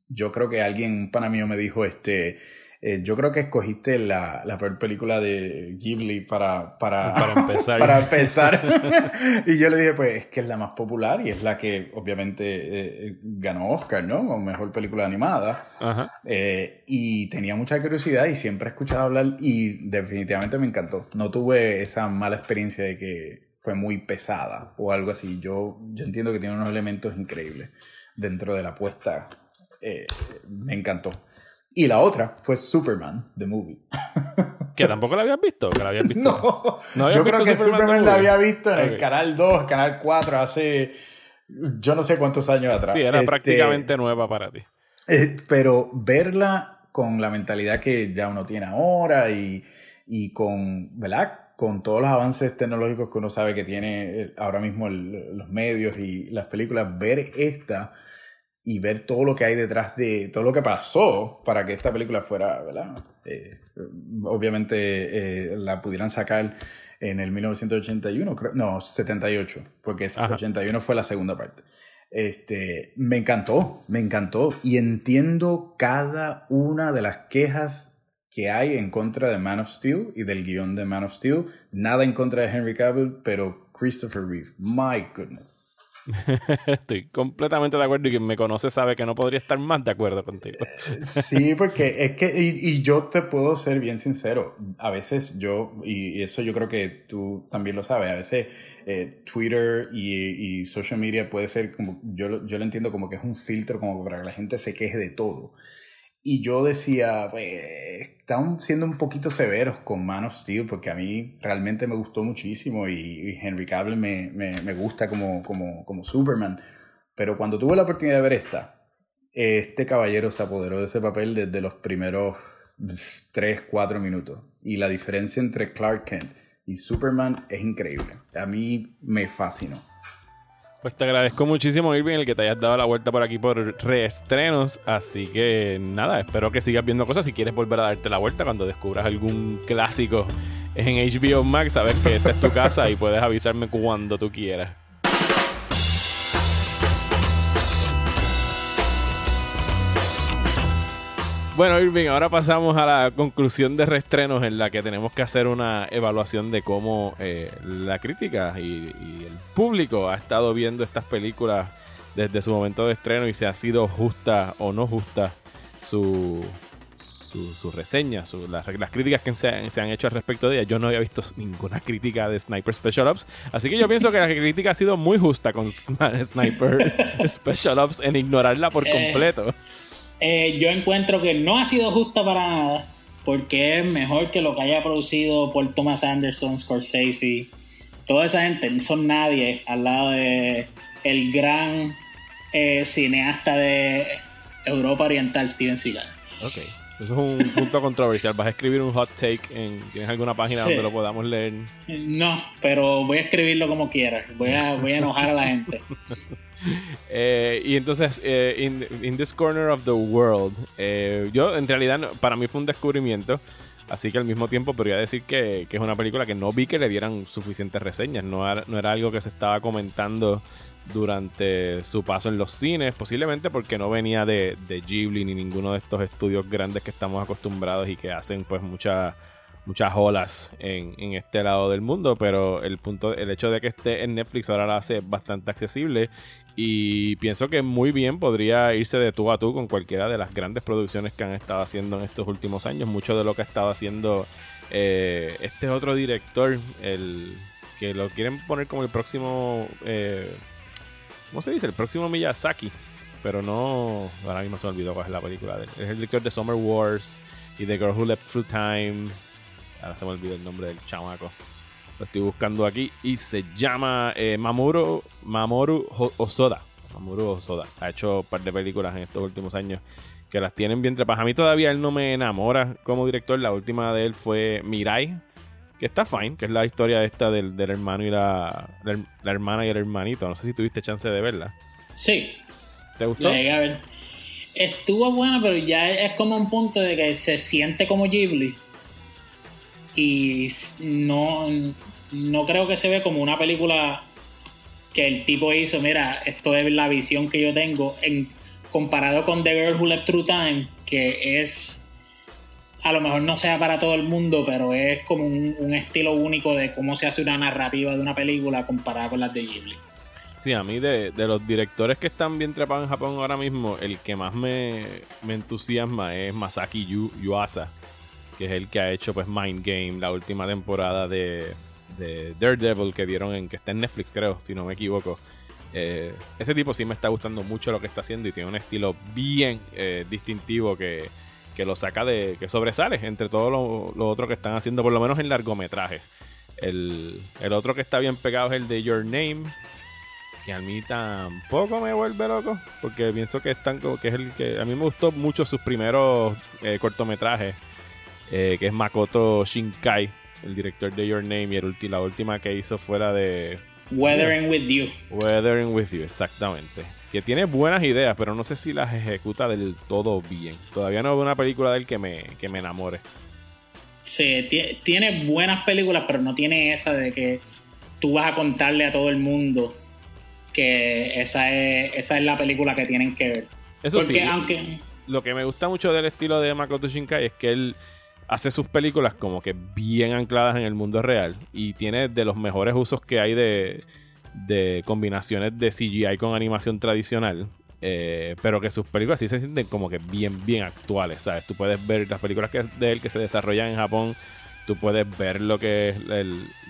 yo creo que alguien, un pana mío me dijo, este, eh, yo creo que escogiste la, la peor película de Ghibli para, para, Para empezar. para empezar. y yo le dije, pues es que es la más popular y es la que obviamente eh, ganó Oscar, ¿no? Como mejor película animada. Ajá. Eh, y tenía mucha curiosidad y siempre he escuchado hablar y definitivamente me encantó. No tuve esa mala experiencia de que fue muy pesada o algo así. Yo, yo entiendo que tiene unos elementos increíbles dentro de la apuesta. Eh, me encantó. Y la otra fue Superman, The Movie. Que tampoco la habías visto, que la habías visto. No, ¿No habías yo creo que Superman la había visto en el canal 2, canal 4 hace yo no sé cuántos años atrás. Sí, era Este, prácticamente nueva para ti. eh, pero verla con la mentalidad que ya uno tiene ahora y, y con, ¿verdad? Con todos los avances tecnológicos que uno sabe que tiene eh, ahora mismo el- los medios y las películas, ver esta y ver todo lo que hay detrás de todo lo que pasó para que esta película fuera, ¿verdad? Eh, obviamente eh, la pudieran sacar en el 1981, creo- no, 78, porque ese Ajá. 81 fue la segunda parte. Este, me encantó, me encantó y entiendo cada una de las quejas que hay en contra de Man of Steel y del guion de Man of Steel. Nada en contra de Henry Cavill, pero Christopher Reeve, my goodness. Estoy completamente de acuerdo y quien me conoce sabe que no podría estar más de acuerdo contigo. Sí, porque es que, y, y yo te puedo ser bien sincero, a veces yo, y, eso yo creo que tú también lo sabes, a veces eh, Twitter y, y social media puede ser como, yo, yo lo entiendo como que es un filtro como para que la gente se queje de todo. Y yo decía, pues, están siendo un poquito severos con Man of Steel porque a mí realmente me gustó muchísimo y, Henry Cavill me, me, me gusta como, como, como Superman. Pero cuando tuve la oportunidad de ver esta, este caballero se apoderó de ese papel desde los primeros 3, 4 minutos. Y la diferencia entre Clark Kent y Superman es increíble. A mí me fascinó. Pues te agradezco muchísimo, Irving, el que te hayas dado la vuelta por aquí por reestrenos. Así que nada, espero que sigas viendo cosas. Si quieres volver a darte la vuelta cuando descubras algún clásico en HBO Max, sabes que esta es tu casa y puedes avisarme cuando tú quieras. Bueno, Irving, ahora pasamos a la conclusión de reestrenos en la que tenemos que hacer una evaluación de cómo eh, la crítica y, y el público ha estado viendo estas películas desde su momento de estreno y si ha sido justa o no justa su, su, su reseña, su- las, las críticas que se han, se han hecho al respecto de ella. Yo no había visto ninguna crítica de Sniper Special Ops, así que yo pienso que la crítica ha sido muy justa con Sniper Special Ops en ignorarla por Eh, completo. Eh, yo encuentro que no ha sido justa para nada, porque es mejor que lo que haya producido por Thomas Anderson, Scorsese. Toda esa gente no son nadie al lado de el gran eh, cineasta de Europa Oriental, Steven Seagal. Ok. Eso es un punto controversial. ¿Vas a escribir un hot take? En, ¿Tienes alguna página Sí. donde lo podamos leer? No, pero voy a escribirlo como quiera. Voy a, voy a enojar a la gente. Eh, y entonces, eh, in, in this corner of the world, eh, yo en realidad, para mí fue un descubrimiento. Así que al mismo tiempo podría decir que, que es una película que no vi que le dieran suficientes reseñas. No era, no era algo que se estaba comentando durante su paso en los cines, posiblemente porque no venía de, de Ghibli ni ninguno de estos estudios grandes que estamos acostumbrados y que hacen pues muchas muchas olas en, en este lado del mundo, pero el punto, el hecho de que esté en Netflix ahora la hace bastante accesible y pienso que muy bien podría irse de tú a tú con cualquiera de las grandes producciones que han estado haciendo en estos últimos años. Mucho de lo que ha estado haciendo eh, este otro director, el que lo quieren poner como el próximo, eh, ¿cómo se dice? El próximo Miyazaki, pero no, ahora mismo se me olvidó cuál es la película de él. Es el director de Summer Wars y The Girl Who Left Through Time. Ahora se me olvidó el nombre del chamaco. Lo estoy buscando aquí y se llama eh, Mamoru, Mamoru Osoda. Mamoru Osoda. Ha hecho un par de películas en estos últimos años que las tienen bien trepadas. A mí todavía él no me enamora como director. La última de él fue Mirai, que está fine, que es la historia esta del, del hermano y la, la, la hermana y el hermanito. No sé si tuviste chance de verla. Sí, ¿Te gustó? la llegué a ver. Estuvo buena, pero ya es como un punto de que se siente como Ghibli. Y no, no creo que se ve como una película que el tipo hizo. Mira, esto es la visión que yo tengo. En, comparado con The Girl Who Left Through Time, que es a lo mejor no sea para todo el mundo, pero es como un, un estilo único de cómo se hace una narrativa de una película comparada con las de Ghibli. Sí, a mí de, de los directores que están bien trepados en Japón ahora mismo, el que más me, me entusiasma es Masaki Yu, Yuasa, que es el que ha hecho pues Mind Game, la última temporada de, de Daredevil que dieron en que está en Netflix, creo, si no me equivoco. Eh, ese tipo sí me está gustando mucho lo que está haciendo y tiene un estilo bien eh, distintivo que, que lo saca de. que sobresale entre todo lo, lo otro que están haciendo, por lo menos en largometraje. El, el otro que está bien pegado es el de Your Name, que a mí tampoco me vuelve loco, porque pienso que están que es el que a mí me gustó mucho sus primeros eh, cortometrajes, eh, que es Makoto Shinkai, el director de Your Name y el ulti- la última que hizo fuera de Weathering with You. Weathering with You, exactamente. Que tiene buenas ideas, pero no sé si las ejecuta del todo bien. Todavía no veo una película de él que me, que me enamore. Sí, ti- tiene buenas películas, pero no tiene esa de que tú vas a contarle a todo el mundo que esa es, esa es la película que tienen que ver. Eso Porque sí, aunque lo que me gusta mucho del estilo de Makoto Shinkai es que él hace sus películas como que bien ancladas en el mundo real y tiene de los mejores usos que hay de, de combinaciones de CGI con animación tradicional. eh, pero que sus películas sí se sienten como que bien, bien actuales, ¿sabes? Tú puedes ver las películas que, de él que se desarrollan en Japón, tú puedes ver lo que es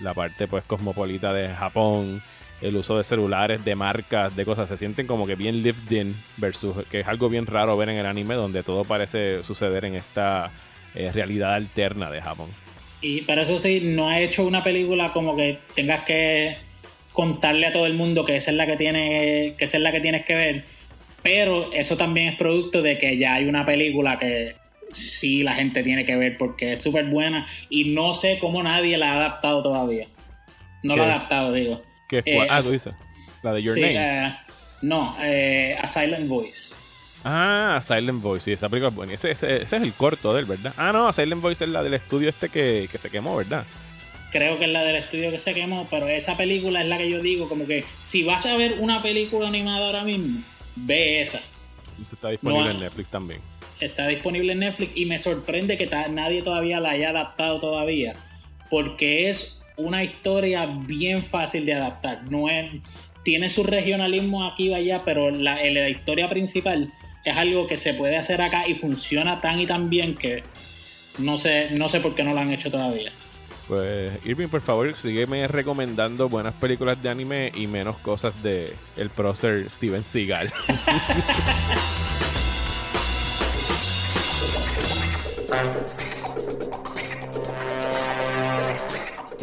la parte pues cosmopolita de Japón, el uso de celulares, de marcas, de cosas, se sienten como que bien lived in versus que es algo bien raro ver en el anime donde todo parece suceder en esta eh, realidad alterna de Japón. Y pero eso sí, no ha hecho una película como que tengas que contarle a todo el mundo que esa es la que tiene, que esa es la que tienes que ver. Pero eso también es producto de que ya hay una película que sí la gente tiene que ver porque es súper buena y no sé cómo nadie la ha adaptado todavía. No ¿Qué? la ha adaptado, digo. ¿Qué es Eh, ah, tú dices. La de Your Sí, Name. eh, no, eh, A Silent Voice. Ah, Silent Voice, sí, esa película es buena. Ese, ese- ese es el corto de él, ¿verdad? Ah, no, Silent Voice es la del estudio este que, que se quemó, ¿verdad? Creo que es la del estudio que se quemó, pero esa película es la que yo digo, como que si vas a ver una película animada ahora mismo, ve esa. Esa está disponible No, en Netflix también. está disponible en Netflix y me sorprende que nadie todavía la haya adaptado todavía porque es una historia bien fácil de adaptar no es tiene su regionalismo aquí y allá pero la, la historia principal es algo que se puede hacer acá y funciona tan y tan bien que no sé no sé por qué no lo han hecho todavía Pues, Irving, por favor, sígueme recomendando buenas películas de anime y menos cosas de el prócer Steven Seagal.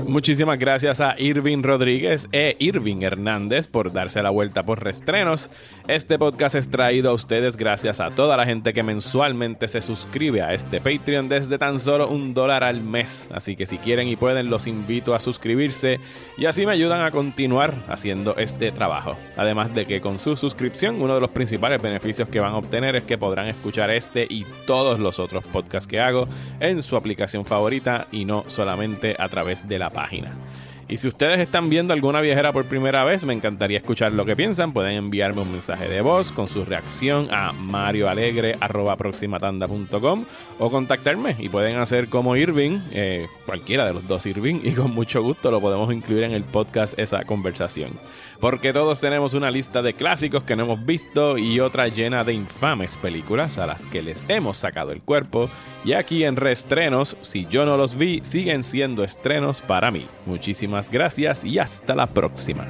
Muchísimas gracias a Irving Rodríguez e Irving Hernández por darse la vuelta por restrenos. Este podcast es traído a ustedes gracias a toda la gente que mensualmente se suscribe a este Patreon desde tan solo un dólar al mes. Así que si quieren y pueden, los invito a suscribirse y así me ayudan a continuar haciendo este trabajo. Además de que con su suscripción, uno de los principales beneficios que van a obtener es que podrán escuchar este y todos los otros podcasts que hago en su aplicación favorita y no solamente a través de la página. Y si ustedes están viendo alguna viajera por primera vez, me encantaría escuchar lo que piensan. Pueden enviarme un mensaje de voz con su reacción a marioalegre.proximatanda.com o contactarme y pueden hacer como Irving, eh, cualquiera de los dos Irving, y con mucho gusto lo podemos incluir en el podcast esa conversación porque todos tenemos una lista de clásicos que no hemos visto y otra llena de infames películas a las que les hemos sacado el cuerpo, y aquí en reestrenos, si yo no los vi, siguen siendo estrenos para mí. Muchísimas gracias y hasta la próxima.